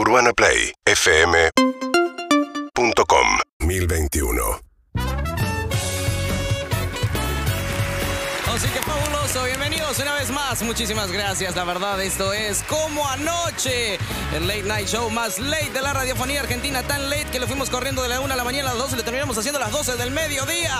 UrbanaPlayFM.com 1021. Así que fabuloso, bienvenidos una vez más, muchísimas gracias, la verdad esto es como anoche, el late night show más late de la radiofonía argentina, tan late que lo fuimos corriendo de la 1 a la mañana a las 12 y lo terminamos haciendo a las 12 del mediodía.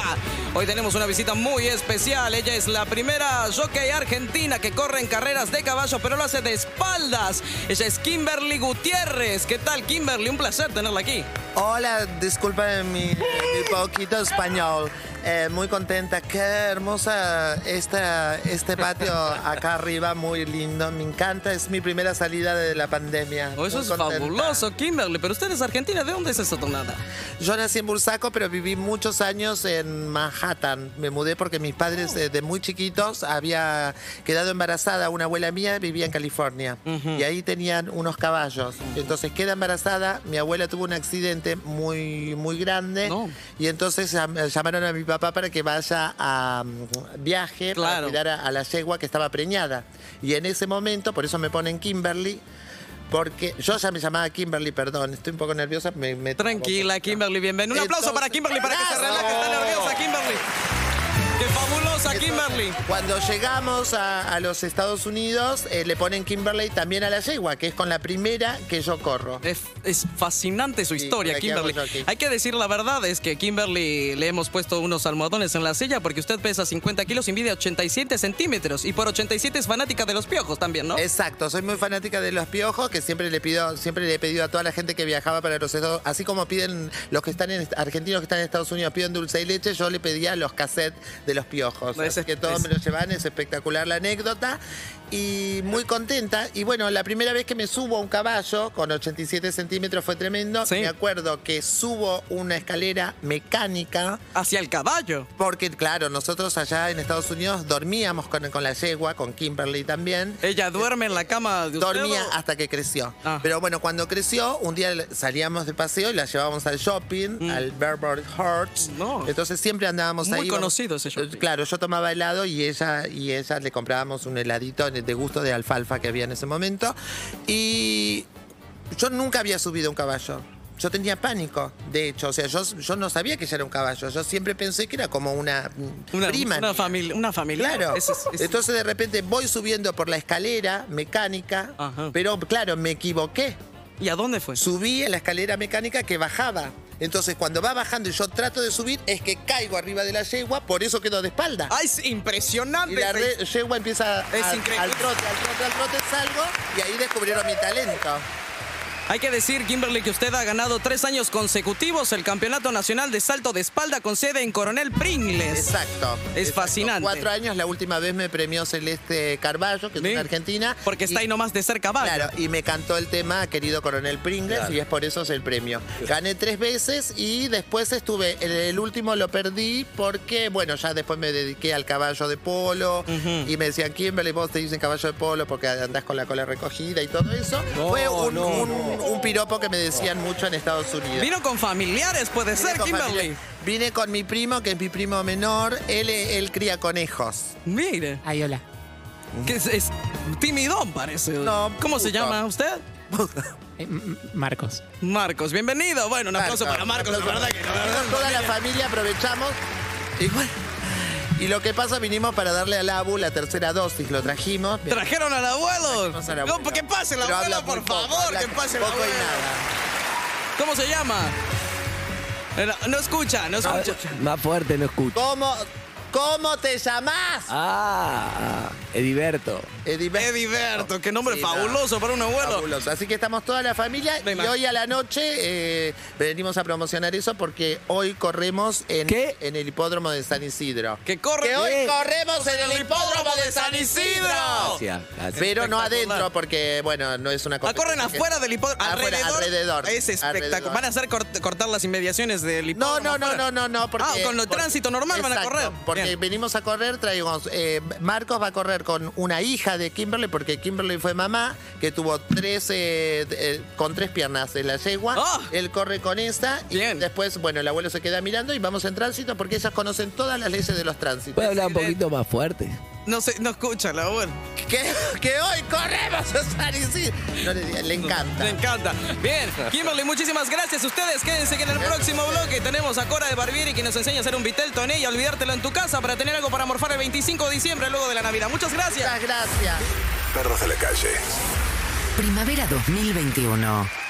Hoy tenemos una visita muy especial, ella es la primera jockey argentina que corre en carreras de caballo, pero lo hace de espaldas. Ella es Kimberly Gutiérrez, ¿qué tal Kimberly? Un placer tenerla aquí. Hola, disculpa mi, mi poquito español. Eh, muy contenta, qué hermosa esta, este patio acá arriba, muy lindo, me encanta, es mi primera salida de la pandemia. Oh, eso Muy es contenta. fabuloso, Kimberly, pero usted es argentina, ¿de dónde es esa tonada? Yo nací en Bursaco, pero viví muchos años en Manhattan. Me mudé porque mis padres eh, de muy chiquitos había quedado embarazada. Una abuela mía vivía en California y ahí tenían unos caballos. Entonces queda embarazada, mi abuela tuvo un accidente muy, muy grande No. y entonces llam- llamaron a mi papá para que vaya a mm, viaje Claro. para cuidar a, a la yegua que estaba preñada. Y en ese momento, por eso me ponen Kimberly. Porque yo ya me llamaba Kimberly, perdón, estoy un poco nerviosa. Me, me Tranquila. Kimberly, bienvenida. Un aplauso Entonces- para Kimberly para que se relaje. Está nerviosa, Kimberly. ¡Qué fabulosa, Kimberly! Cuando llegamos a, a los Estados Unidos, eh, le ponen Kimberly también a la yegua, que es con la primera que yo corro. Es, es fascinante su Sí, historia, Kimberly. Hay que decir la verdad, es que Kimberly le hemos puesto unos almohadones en la silla porque usted pesa 50 kilos y mide 87 centímetros. Y por 87 es fanática de los piojos también, ¿no? Exacto, soy muy fanática de los piojos, que siempre le pido, siempre le he pedido a toda la gente que viajaba para los Estados así como piden los que están en argentinos que están en Estados Unidos piden dulce y leche, yo le pedía los cassettes de los piojos. Es- Así que todos es- me los llevan, es espectacular la anécdota. Y muy contenta. Y bueno, la primera vez que me subo a un caballo con 87 centímetros fue tremendo. Sí. Me acuerdo que subo una escalera mecánica. Hacia el caballo. Porque, claro, nosotros allá en Estados Unidos dormíamos con, con la yegua, con Kimberly también. Ella duerme en la cama de usted. Dormía o- hasta que creció. Ah. Pero bueno, cuando creció, un día salíamos de paseo y la llevábamos al shopping, al Bearboard Hearts. Mm. No. Entonces siempre andábamos Muy ahí. conocido ese shopping. Claro, yo tomaba helado y ella, y ella le comprábamos un heladito de gusto de alfalfa que había en ese momento. Y yo nunca había subido un caballo. Yo tenía pánico, de hecho. O sea, yo, yo no sabía que ella era un caballo. Yo siempre pensé que era como una, Una, prima. una familia. Una familia. Claro. Es- es- es- Entonces de repente voy subiendo por la escalera mecánica, Ajá. pero claro, me equivoqué. ¿Y a dónde fue? Subí en la escalera mecánica que bajaba. Entonces cuando va bajando y yo trato de subir, es que caigo arriba de la yegua, por eso quedo de espalda. ¡Ay, es impresionante! y la re- yegua empieza Es a- increíble. al trote, al trote, al trote, salgo y ahí descubrieron mi talento. Hay que decir, Kimberly, que usted ha ganado tres años consecutivos el Campeonato Nacional de Salto de Espalda con sede en Coronel Pringles. Exacto. Es exacto. fascinante. Cuatro años, la última vez me premió Celeste Carballo, que es Sí. una argentina. Porque está ahí nomás de ser caballo. Claro, y me cantó el tema Querido Coronel Pringles y es por eso es el premio. Gané tres veces y después estuve, el, el último lo perdí porque, bueno, ya después me dediqué al caballo de polo y me decían, Kimberly, vos te dicen caballo de polo porque andás con la cola recogida y todo eso. Fue un, un- un piropo que me decían mucho en Estados Unidos. Vino con familiares, puede Vine ser, con Kimberly. familia. Vine con mi primo, que es mi primo menor. Él, él cría conejos. Mire, Ay, hola. que es, es timidón parece. No, ¿Cómo se puto. llama usted? Eh, M- Marcos. Marcos, bienvenido. Bueno, un aplauso para Marcos, la verdad que la verdad. Toda la familia aprovechamos. Bueno. Y lo que pasa, vinimos para darle al Abu la tercera dosis, lo trajimos. ¿Trajeron al abuelo? Trajimos al No, abuelo. que pase el Pero abuelo, por poco, favor, que pase el poco y abuelo. nada. ¿Cómo se llama? No escucha, no escucha. Más fuerte no escucho. ¿Cómo, ¿Cómo te llamás? Ah, Ediberto. Edibe- Ediberto, qué nombre Sí, no. fabuloso para un abuelo. Fabuloso. Así que estamos toda la familia y hoy a la noche eh, venimos a promocionar eso porque hoy corremos en, ¿Qué? en el hipódromo de San Isidro. Que corre. Que hoy ¿Qué? corremos en el hipódromo de San Isidro. Gracias, gracias. Pero no adentro porque, bueno, no es una Ah, cosa. corren afuera del hipódromo. Afuera, alrededor. alrededor. Es espectacular. Van a hacer cort- cortar las inmediaciones del No, hipódromo. no, no, afuera? no, no, no. Porque, Ah, con lo por- tránsito normal van a correr. Porque Bien. venimos a correr, traigamos. eh, Marcos va a correr con una hija de Kimberly, porque Kimberly fue mamá, que tuvo tres, eh, eh, con tres piernas de la yegua. Ah. Él corre con esa. Y Bien. después, bueno, el abuelo se queda mirando y vamos en tránsito porque ellas conocen todas las leyes de los tránsitos. ¿Puede hablar un poquito más fuerte? No sé, no escucha la bueno. Que, que hoy corremos, Susana Isidro. No le, diga, le encanta. Encanta. Bien, Kimberly, muchísimas gracias. Ustedes quédense que en el próximo bloque tenemos a Cora de Barbieri que nos enseña a hacer un vitel toné y a olvidártelo en tu casa para tener algo para morfar el 25 de diciembre luego de la Navidad. Muchas gracias. Muchas gracias. Perros de la calle. Primavera 2021.